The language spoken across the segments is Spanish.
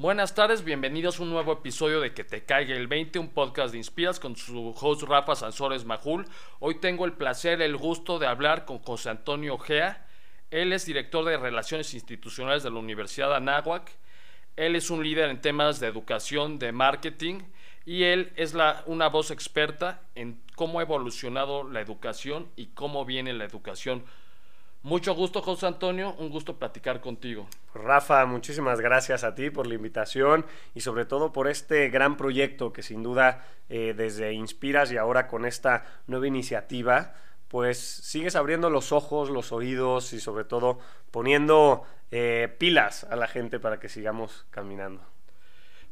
Buenas tardes, bienvenidos a un nuevo episodio de Que te caiga el 20, un podcast de Inspiras con su host Rafa Sansores Majul. Hoy tengo el placer, el gusto de hablar con José Antonio Ojea. Él es director de Relaciones Institucionales de la Universidad de Anáhuac. Él es un líder en temas de educación, de marketing y él es la, una voz experta en cómo ha evolucionado la educación y cómo viene la educación mucho gusto, José Antonio, un gusto platicar contigo. Rafa, muchísimas gracias a ti por la invitación y sobre todo por este gran proyecto que sin duda eh, desde Inspiras y ahora con esta nueva iniciativa, pues sigues abriendo los ojos, los oídos y sobre todo poniendo eh, pilas a la gente para que sigamos caminando.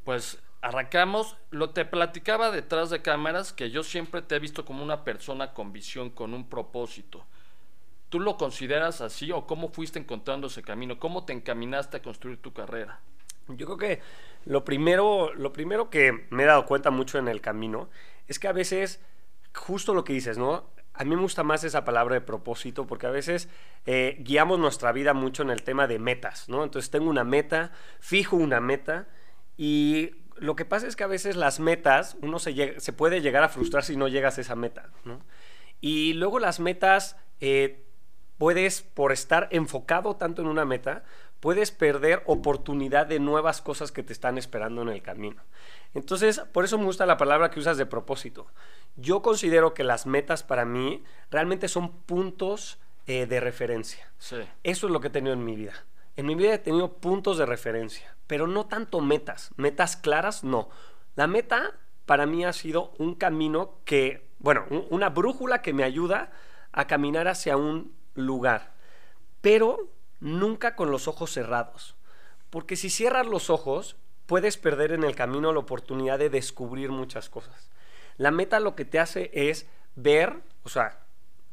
Pues arrancamos. Lo te platicaba detrás de cámaras que yo siempre te he visto como una persona con visión, con un propósito. ¿Tú lo consideras así o cómo fuiste encontrando ese camino? ¿Cómo te encaminaste a construir tu carrera? Yo creo que lo primero, lo primero que me he dado cuenta mucho en el camino es que a veces, justo lo que dices, ¿no? A mí me gusta más esa palabra de propósito porque a veces eh, guiamos nuestra vida mucho en el tema de metas, ¿no? Entonces tengo una meta, fijo una meta y lo que pasa es que a veces las metas, uno se, puede llegar a frustrar si no llegas a esa meta, ¿no? Y luego las metas eh, puedes, por estar enfocado tanto en una meta, puedes perder oportunidad de nuevas cosas que te están esperando en el camino. Entonces, por eso me gusta la palabra que usas de propósito. Yo considero que las metas para mí realmente son puntos eh, de referencia. Eso es lo que he tenido en mi vida. En mi vida he tenido puntos de referencia, pero no tanto metas. Metas claras, no. La meta para mí ha sido un camino que, bueno, una brújula que me ayuda a caminar hacia un lugar, pero nunca con los ojos cerrados. Porque si cierras los ojos, puedes perder en el camino la oportunidad de descubrir muchas cosas. La meta lo que te hace es ver, o sea,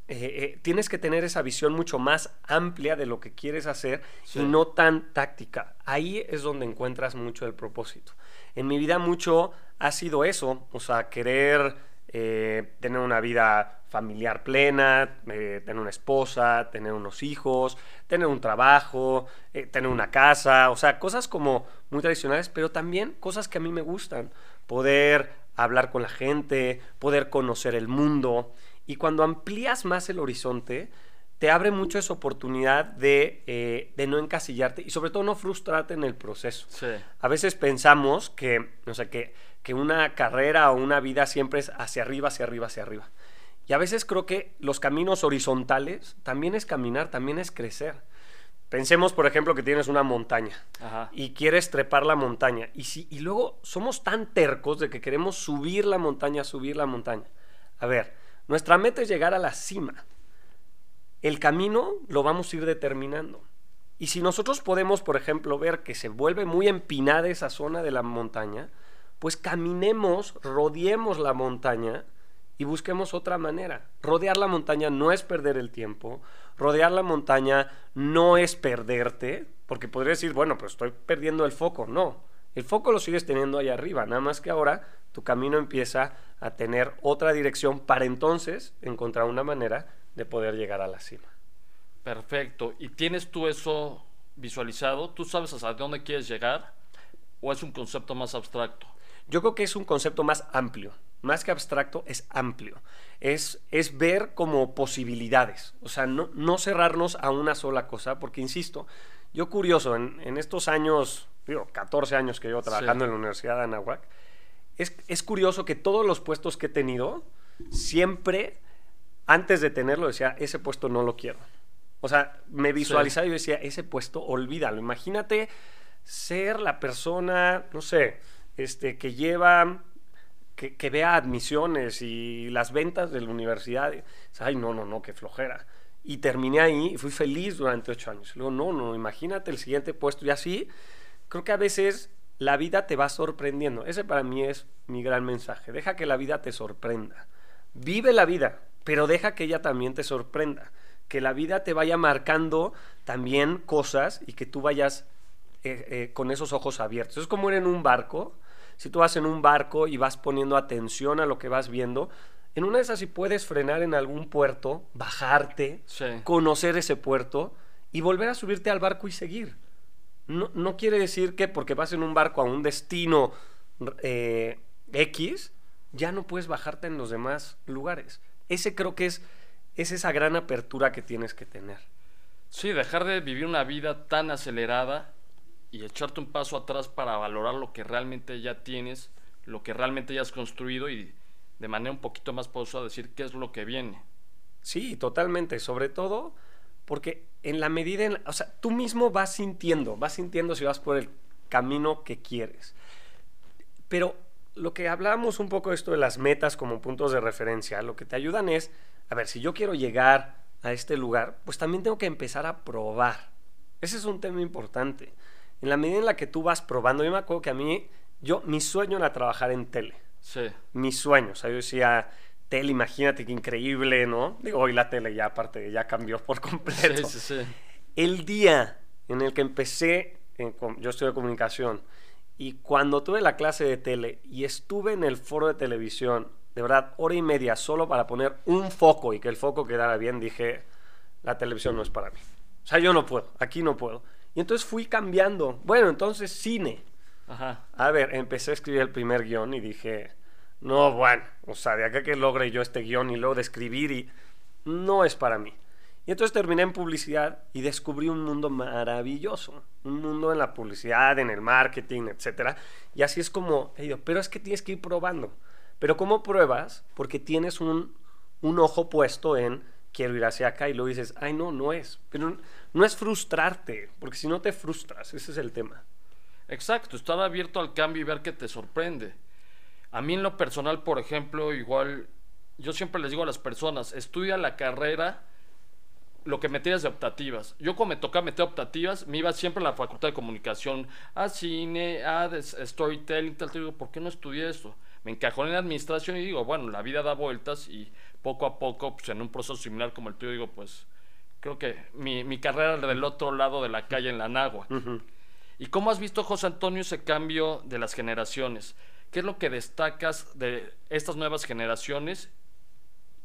eh, eh, tienes que tener esa visión mucho más amplia de lo que quieres hacer y no tan táctica. Ahí es donde encuentras mucho el propósito. En mi vida mucho ha sido eso, o sea, querer eh, tener una vida familiar plena, eh, tener una esposa, tener unos hijos, tener un trabajo, eh, tener una casa, o sea, cosas como muy tradicionales, pero también cosas que a mí me gustan, poder hablar con la gente, poder conocer el mundo, y cuando amplías más el horizonte, te abre mucho esa oportunidad de, de, no encasillarte y sobre todo no frustrarte en el proceso. A veces pensamos que, o sea, que que una carrera o una vida siempre es hacia arriba, hacia arriba, hacia arriba. Y a veces creo que los caminos horizontales también es caminar, también es crecer. Pensemos, por ejemplo, que tienes una montaña y quieres trepar la montaña. Y, si, y luego somos tan tercos de que queremos subir la montaña, subir la montaña. A ver, nuestra meta es llegar a la cima. El camino lo vamos a ir determinando. Y si nosotros podemos, por ejemplo, ver que se vuelve muy empinada esa zona de la montaña, pues caminemos, rodeemos la montaña y busquemos otra manera. Rodear la montaña no es perder el tiempo, rodear la montaña no es perderte, porque podría decir, bueno, pues estoy perdiendo el foco. No, el foco lo sigues teniendo ahí arriba, nada más que ahora tu camino empieza a tener otra dirección para entonces encontrar una manera de poder llegar a la cima. Perfecto. ¿Y tienes tú eso visualizado? ¿Tú sabes hasta dónde quieres llegar? ¿O es un concepto más abstracto? Yo creo que es un concepto más amplio, más que abstracto, es amplio. Es, es ver como posibilidades, o sea, no, no, cerrarnos a una sola cosa, porque insisto, yo curioso, en, en estos años, digo, 14 años que llevo trabajando en la Universidad de Anahuac, es, es curioso que todos los puestos que he tenido, siempre, antes de tenerlo, decía, ese puesto no lo quiero. O sea, me visualizaba y decía, ese puesto, olvídalo. Imagínate ser la persona, no sé, este, que lleva, que, vea admisiones y las ventas de la universidad. Ay, no, no, no, qué flojera. Y terminé ahí y fui feliz durante ocho años. Luego, no, no, imagínate el siguiente puesto. Y así, creo que a veces la vida te va sorprendiendo. Ese para mí es mi gran mensaje. Deja que la vida te sorprenda. Vive la vida, pero deja que ella también te sorprenda. Que la vida te vaya marcando también cosas y que tú vayas eh, eh, con esos ojos abiertos. Es como ir en un barco. Si tú vas en un barco y vas poniendo atención a lo que vas viendo, en una de esas si puedes frenar en algún puerto, bajarte, conocer ese puerto y volver a subirte al barco y seguir. no, no quiere decir que porque vas en un barco a un destino eh, X, ya no puedes bajarte en los demás lugares. Ese creo que es, es esa gran apertura que tienes que tener. Sí, dejar de vivir una vida tan acelerada y echarte un paso atrás para valorar lo que realmente ya tienes, lo que realmente ya has construido y de manera un poquito más pausada decir qué es lo que viene. Sí, totalmente. Sobre todo porque en la medida, en o sea, tú mismo vas sintiendo, vas sintiendo si vas por el camino que quieres. Pero lo que hablábamos un poco esto de las metas como puntos de referencia, lo que te ayudan es, a ver, si yo quiero llegar a este lugar, pues también tengo que empezar a probar. Ese es un tema importante. En la medida en la que tú vas probando, yo me acuerdo que a mí, yo, mi sueño era trabajar en tele. Sí. Mi sueño, o sea, yo decía, tele, imagínate qué increíble, ¿no? Digo, hoy la tele ya aparte, ya cambió por completo. Sí, sí, sí. El día en el que empecé, en, yo estudié comunicación, y cuando tuve la clase de tele y estuve en el foro de televisión, de verdad, hora y media solo para poner un foco y que el foco quedara bien, dije, la televisión no es para mí. O sea, yo no puedo, aquí no puedo. Y entonces fui cambiando. Bueno, entonces cine. Ajá. A ver, empecé a escribir el primer guion y dije, no, bueno, o sea, de acá que logre yo este guion y luego de escribir y no es para mí. Y entonces terminé en publicidad y descubrí un mundo maravilloso, un mundo en la publicidad, en el marketing, etc. Y así es como he ido, pero es que tienes que ir probando. Pero ¿cómo pruebas? Porque tienes un, un ojo puesto en quiero ir hacia acá y luego dices, ay no, no es. Pero no es frustrarte, porque si no te frustras, ese es el tema. Exacto, estar abierto al cambio y ver qué te sorprende. A mí en lo personal, por ejemplo, igual, yo siempre les digo a las personas, estudia la carrera lo que metías de optativas. Yo como me tocaba meter optativas, me iba siempre a la facultad de comunicación, a cine, a storytelling, tal, te digo, ¿por qué no estudié eso? Me encajó en administración y digo, bueno, la vida da vueltas y poco a poco, pues en un proceso similar como el tuyo, digo, pues creo que mi, mi carrera del otro lado de la calle en la Nagua. ¿Y cómo has visto, José Antonio, ese cambio de las generaciones? ¿Qué es lo que destacas de estas nuevas generaciones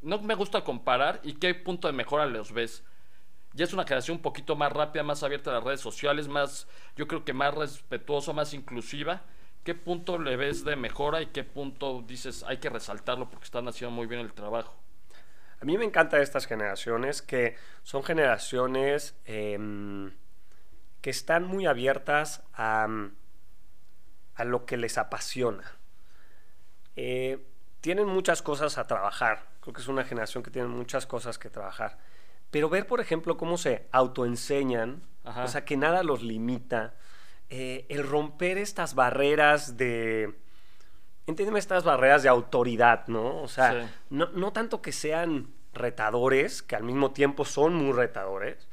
no me gusta comparar y qué punto de mejora los ves. Ya es una generación un poquito más rápida, más abierta a las redes sociales, más, yo creo que más respetuosa, más inclusiva. ¿Qué punto le ves de mejora y qué punto dices hay que resaltarlo porque están haciendo muy bien el trabajo? A mí me encantan estas generaciones que son generaciones em, que están muy abiertas a, a lo que les apasiona. Eh, tienen muchas cosas a trabajar. Creo que es una generación que tiene muchas cosas que trabajar. Pero ver, por ejemplo, cómo se autoenseñan, o sea, que nada los limita, eh, el romper estas barreras de... Entiéndeme estas barreras de autoridad, ¿no? O sea, no, no tanto que sean retadores, que al mismo tiempo son muy retadores,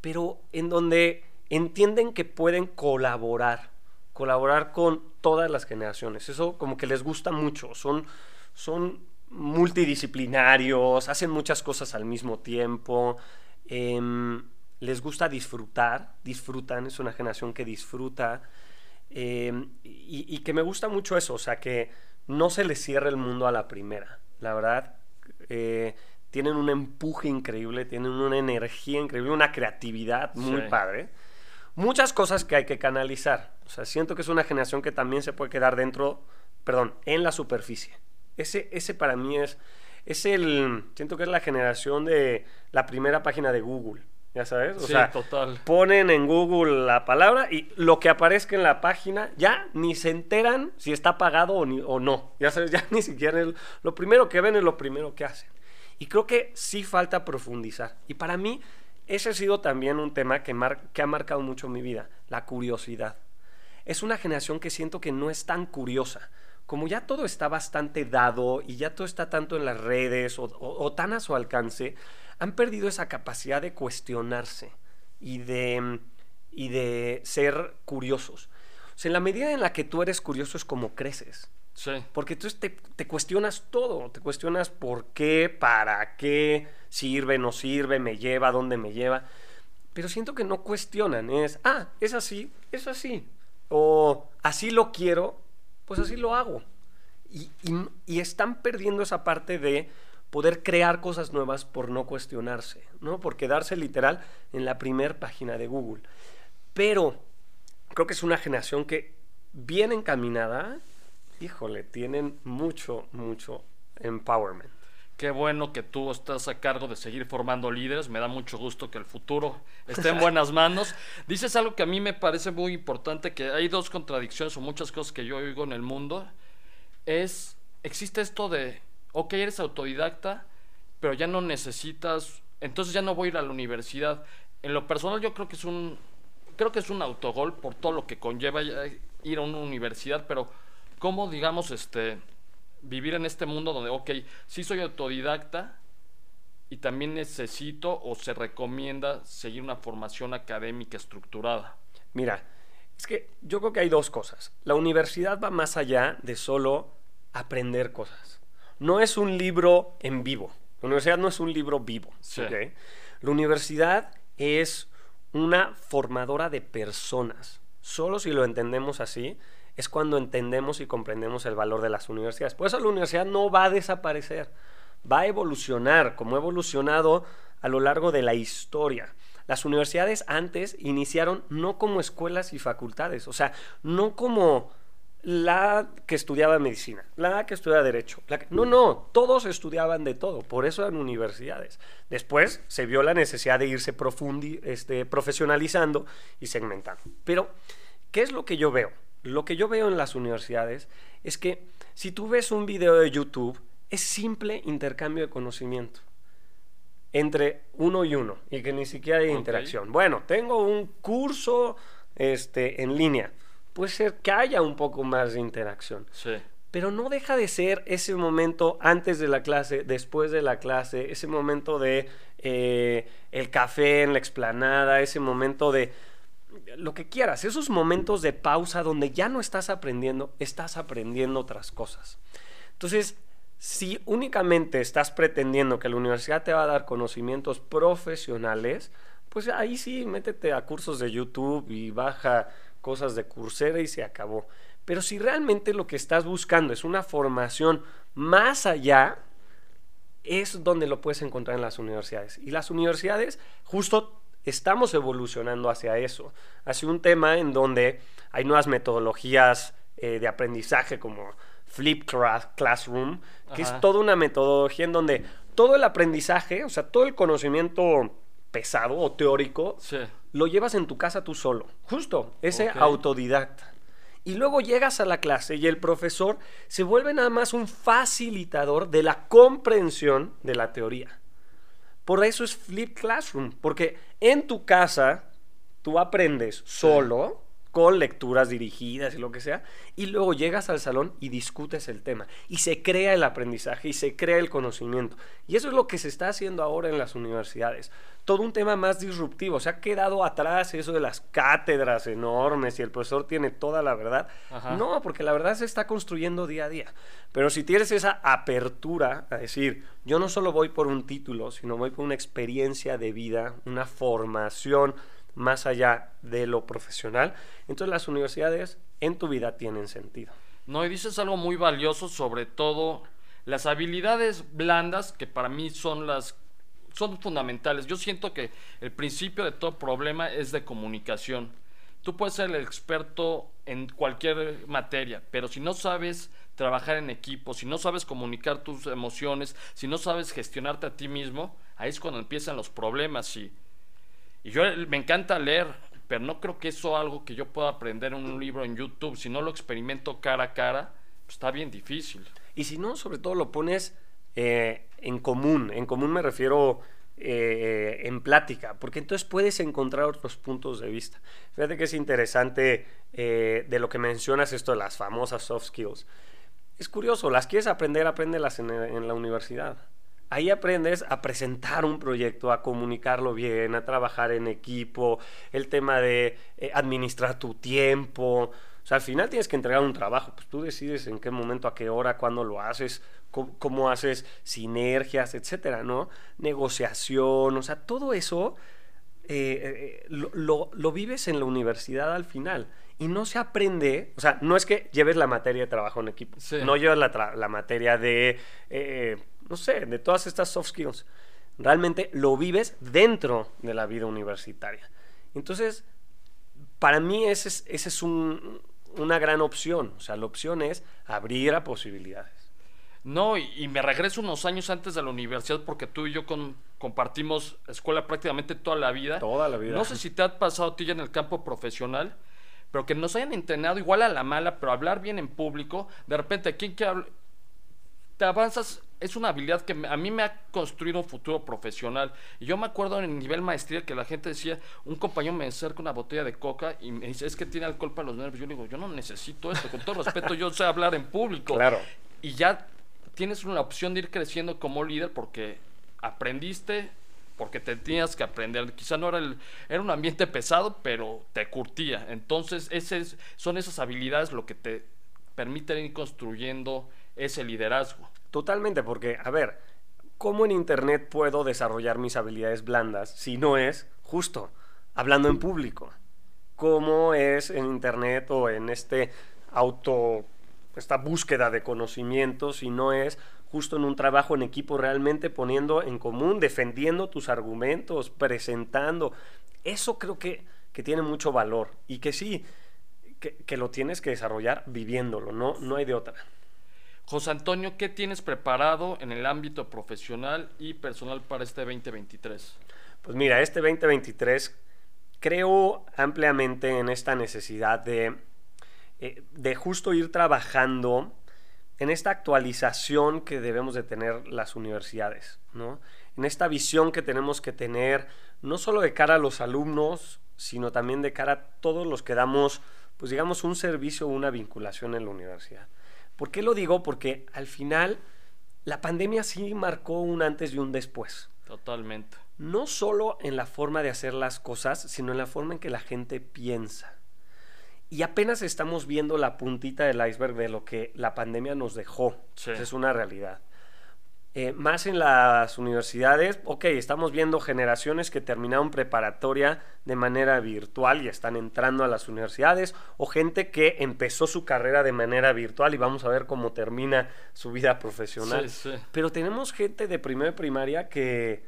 pero en donde entienden que pueden colaborar, colaborar con todas las generaciones. Eso como que les gusta mucho, son son multidisciplinarios, hacen muchas cosas al mismo tiempo, em, les gusta disfrutar, disfrutan, es una generación que disfruta em, y, que me gusta mucho eso, o sea, que no se les cierra el mundo a la primera, la verdad. Eh, tienen un empuje increíble, tienen una energía increíble, una creatividad muy padre. Muchas cosas que hay que canalizar. O sea, siento que es una generación que también se puede quedar dentro, perdón, en la superficie. Ese, ese para mí es, es el, siento que es la generación de la primera página de Google. ¿Ya sabes? O sea, total. ponen en Google la palabra y lo que aparezca en la página ya ni se enteran si está pagado o, ni, o no. Ya sabes, ya ni siquiera lo primero que ven es lo primero que hacen. Y creo que sí falta profundizar. Y para mí, ese ha sido también un tema que, que ha marcado mucho mi vida, la curiosidad. Es una generación que siento que no es tan curiosa como ya todo está bastante dado y ya todo está tanto en las redes o, tan a su alcance, han perdido esa capacidad de cuestionarse y de, y de ser curiosos. O sea, en la medida en la que tú eres curioso es como creces. Sí. Porque tú te, te, cuestionas todo, te cuestionas por qué, para qué, sirve, no sirve, me lleva, dónde me lleva. Pero siento que no cuestionan, es, ah, es así, es así. O así lo quiero, pues así lo hago. Y, están perdiendo esa parte de poder crear cosas nuevas por no cuestionarse, ¿no? Por quedarse literal en la primera página de Google. Pero creo que es una generación que bien encaminada, híjole, tienen mucho, mucho empowerment. Qué bueno que tú estás a cargo de seguir formando líderes. Me da mucho gusto que el futuro esté en buenas manos. Dices algo que a mí me parece muy importante, que hay dos contradicciones o muchas cosas que yo oigo en el mundo. Es, existe esto de, ok, eres autodidacta, pero ya no necesitas, entonces ya no voy a ir a la universidad. En lo personal yo creo que es un, creo que es un autogol por todo lo que conlleva ir a una universidad, pero ¿cómo, digamos, este vivir en este mundo donde, ok, sí soy autodidacta y también necesito o se recomienda seguir una formación académica estructurada? Mira, es que yo creo que hay dos cosas. La universidad va más allá de solo aprender cosas. No es un libro en vivo. La universidad no es un libro vivo. La universidad es una formadora de personas. Solo si lo entendemos así, es cuando entendemos y comprendemos el valor de las universidades. Por eso la universidad no va a desaparecer, va a evolucionar, como ha evolucionado a lo largo de la historia. Las universidades antes iniciaron no como escuelas y facultades, o sea, no como la que estudiaba medicina, la que estudiaba derecho. no, no, todos estudiaban de todo, por eso eran universidades. Después se vio la necesidad de irse este, profesionalizando y segmentando. Pero, ¿qué es lo que yo veo? lo que yo veo en las universidades es que si tú ves un video de YouTube, es simple intercambio de conocimiento entre uno y uno y que ni siquiera hay interacción. Bueno, tengo un curso este, en línea. Puede ser que haya un poco más de interacción. Sí. Pero no deja de ser ese momento antes de la clase, después de la clase, ese momento de eh, el café en la explanada, ese momento de lo que quieras, esos momentos de pausa donde ya no estás aprendiendo, estás aprendiendo otras cosas. Entonces, si únicamente estás pretendiendo que la universidad te va a dar conocimientos profesionales, pues ahí sí, métete a cursos de YouTube y baja cosas de Coursera y se acabó. Pero si realmente lo que estás buscando es una formación más allá, es donde lo puedes encontrar en las universidades. Y las universidades justo estamos evolucionando hacia eso, hacia un tema en donde hay nuevas metodologías eh, de aprendizaje como Flip Classroom, que es toda una metodología en donde todo el aprendizaje, o sea, todo el conocimiento pesado o teórico, lo llevas en tu casa tú solo, justo, ese autodidacta. Y luego llegas a la clase y el profesor se vuelve nada más un facilitador de la comprensión de la teoría. Por eso es Flip Classroom, porque en tu casa tú aprendes solo, con lecturas dirigidas y lo que sea, y luego llegas al salón y discutes el tema, y se crea el aprendizaje y se crea el conocimiento. Y eso es lo que se está haciendo ahora en las universidades. Todo un tema más disruptivo. Se ha quedado atrás eso de las cátedras enormes y el profesor tiene toda la verdad. No, porque la verdad se está construyendo día a día. Pero si tienes esa apertura a decir, yo no solo voy por un título, sino voy por una experiencia de vida, una formación más allá de lo profesional, entonces las universidades en tu vida tienen sentido. No, y dices algo muy valioso, sobre todo las habilidades blandas, que para mí son las son fundamentales. Yo siento que el principio de todo problema es de comunicación. Tú puedes ser el experto en cualquier materia, pero si no sabes trabajar en equipo, si no sabes comunicar tus emociones, si no sabes gestionarte a ti mismo, ahí es cuando empiezan los problemas. Y, y yo me encanta leer, pero no creo que eso es algo que yo pueda aprender en un libro en YouTube. Si no lo experimento cara a cara, pues está bien difícil. Y si no, sobre todo lo pones eh, en común. En común me refiero eh, en plática, porque entonces puedes encontrar otros puntos de vista. Fíjate que es interesante eh, de lo que mencionas esto de las famosas soft skills. Es curioso, las quieres aprender, apréndelas en, en la universidad. Ahí aprendes a presentar un proyecto, a comunicarlo bien, a trabajar en equipo, el tema de eh, administrar tu tiempo. O sea, al final tienes que entregar un trabajo, pues tú decides en qué momento, a qué hora, cuándo lo haces, cómo, haces sinergias, etcétera, ¿no? Negociación, o sea, todo eso eh, eh, lo, lo, vives en la universidad al final y no se aprende, o sea, no es que lleves la materia de trabajo en equipo, no llevas la, la materia de, eh, no sé, de todas estas soft skills, realmente lo vives dentro de la vida universitaria. Entonces, para mí ese es, ese es un, una gran opción. O sea, la opción es abrir a posibilidades. No, y, me regreso unos años antes de la universidad porque tú y yo compartimos escuela prácticamente toda la vida. Toda la vida. No sé si te ha pasado a ti ya en el campo profesional, pero que nos hayan entrenado igual a la mala, pero hablar bien en público, de repente, ¿quién que habla? Te avanzas, es una habilidad que a mí me ha construido un futuro profesional. Y yo me acuerdo en el nivel maestría que la gente decía, un compañero me acerca una botella de coca y me dice, es que tiene alcohol para los nervios. Yo le digo, yo no necesito esto, con todo respeto, yo sé hablar en público. Claro. Y ya tienes una opción de ir creciendo como líder porque aprendiste, porque te tenías que aprender. Quizá no era el, era un ambiente pesado, pero te curtía. Entonces, ese son esas habilidades lo que te permiten ir construyendo ese liderazgo. Totalmente, porque, a ver, ¿cómo en Internet puedo desarrollar mis habilidades blandas si no es justo hablando en público? ¿Cómo es en Internet o en este auto esta búsqueda de conocimientos y no es justo en un trabajo en equipo realmente poniendo en común, defendiendo tus argumentos, presentando. Eso creo que, que tiene mucho valor y que sí, que, que, lo tienes que desarrollar viviéndolo, no, no hay de otra. José Antonio, ¿qué tienes preparado en el ámbito profesional y personal para este 2023? Pues mira, este 2023 creo ampliamente en esta necesidad de eh, de justo ir trabajando en esta actualización que debemos de tener las universidades, ¿no? En esta visión que tenemos que tener, no solo de cara a los alumnos, sino también de cara a todos los que damos, pues digamos, un servicio o una vinculación en la universidad. ¿Por qué lo digo? Porque al final la pandemia sí marcó un antes y un después. Totalmente. No solo en la forma de hacer las cosas, sino en la forma en que la gente piensa. Y apenas estamos viendo la puntita del iceberg de lo que la pandemia nos dejó. Es una realidad. Eh, más en las universidades, ok, estamos viendo generaciones que terminaron preparatoria de manera virtual y están entrando a las universidades, o gente que empezó su carrera de manera virtual y vamos a ver cómo termina su vida profesional. Pero tenemos gente de primera primaria que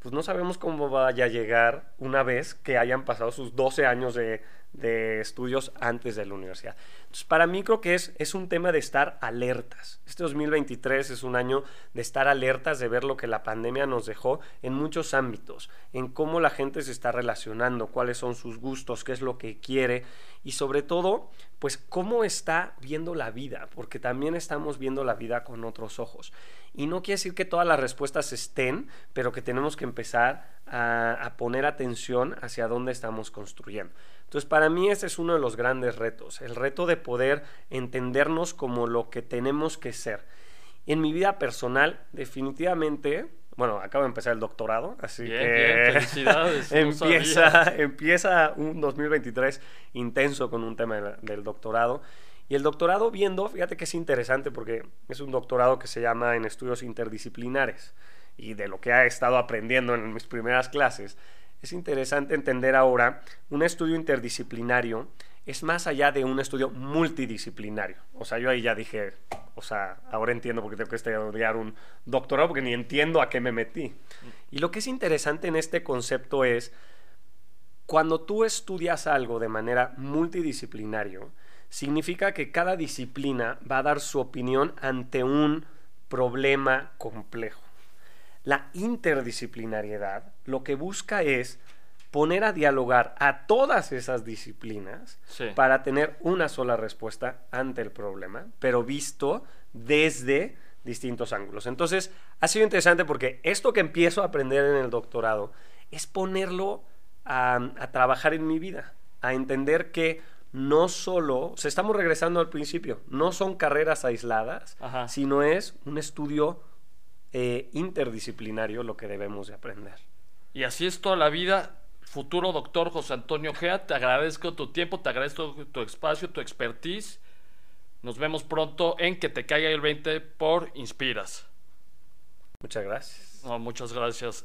pues no sabemos cómo vaya a llegar una vez que hayan pasado sus 12 años de, de estudios antes de la universidad. Entonces, para mí creo que es, es un tema de estar alertas. Este 2023 es un año de estar alertas, de ver lo que la pandemia nos dejó en muchos ámbitos, en cómo la gente se está relacionando, cuáles son sus gustos, qué es lo que quiere y sobre todo, pues cómo está viendo la vida, porque también estamos viendo la vida con otros ojos. Y no quiere decir que todas las respuestas estén, pero que tenemos que empezar a, a poner atención hacia dónde estamos construyendo. Entonces, para mí ese es uno de los grandes retos, el reto de poder entendernos como lo que tenemos que ser. En mi vida personal, definitivamente, bueno, acabo de empezar el doctorado, así que felicidades. empieza, empieza un 2023 intenso con un tema del doctorado. Y el doctorado viendo, fíjate que es interesante porque es un doctorado que se llama en estudios interdisciplinares y de lo que he estado aprendiendo en mis primeras clases es interesante entender ahora un estudio interdisciplinario es más allá de un estudio multidisciplinario. O sea, yo ahí ya dije, o sea, ahora entiendo por qué tengo que estudiar un doctorado porque ni entiendo a qué me metí. Y lo que es interesante en este concepto es cuando tú estudias algo de manera multidisciplinario, significa que cada disciplina va a dar su opinión ante un problema complejo. La interdisciplinariedad lo que busca es poner a dialogar a todas esas disciplinas para tener una sola respuesta ante el problema, pero visto desde distintos ángulos. Entonces, ha sido interesante porque esto que empiezo a aprender en el doctorado es ponerlo a, trabajar en mi vida, a entender que no solo, se estamos regresando al principio, no son carreras aisladas, sino es un estudio eh, interdisciplinario lo que debemos de aprender. Y así es toda la vida. Futuro doctor José Antonio Gea, te agradezco tu tiempo, te agradezco tu espacio, tu expertise. Nos vemos pronto en Que te caiga el 20 por Inspiras. Muchas gracias. muchas gracias.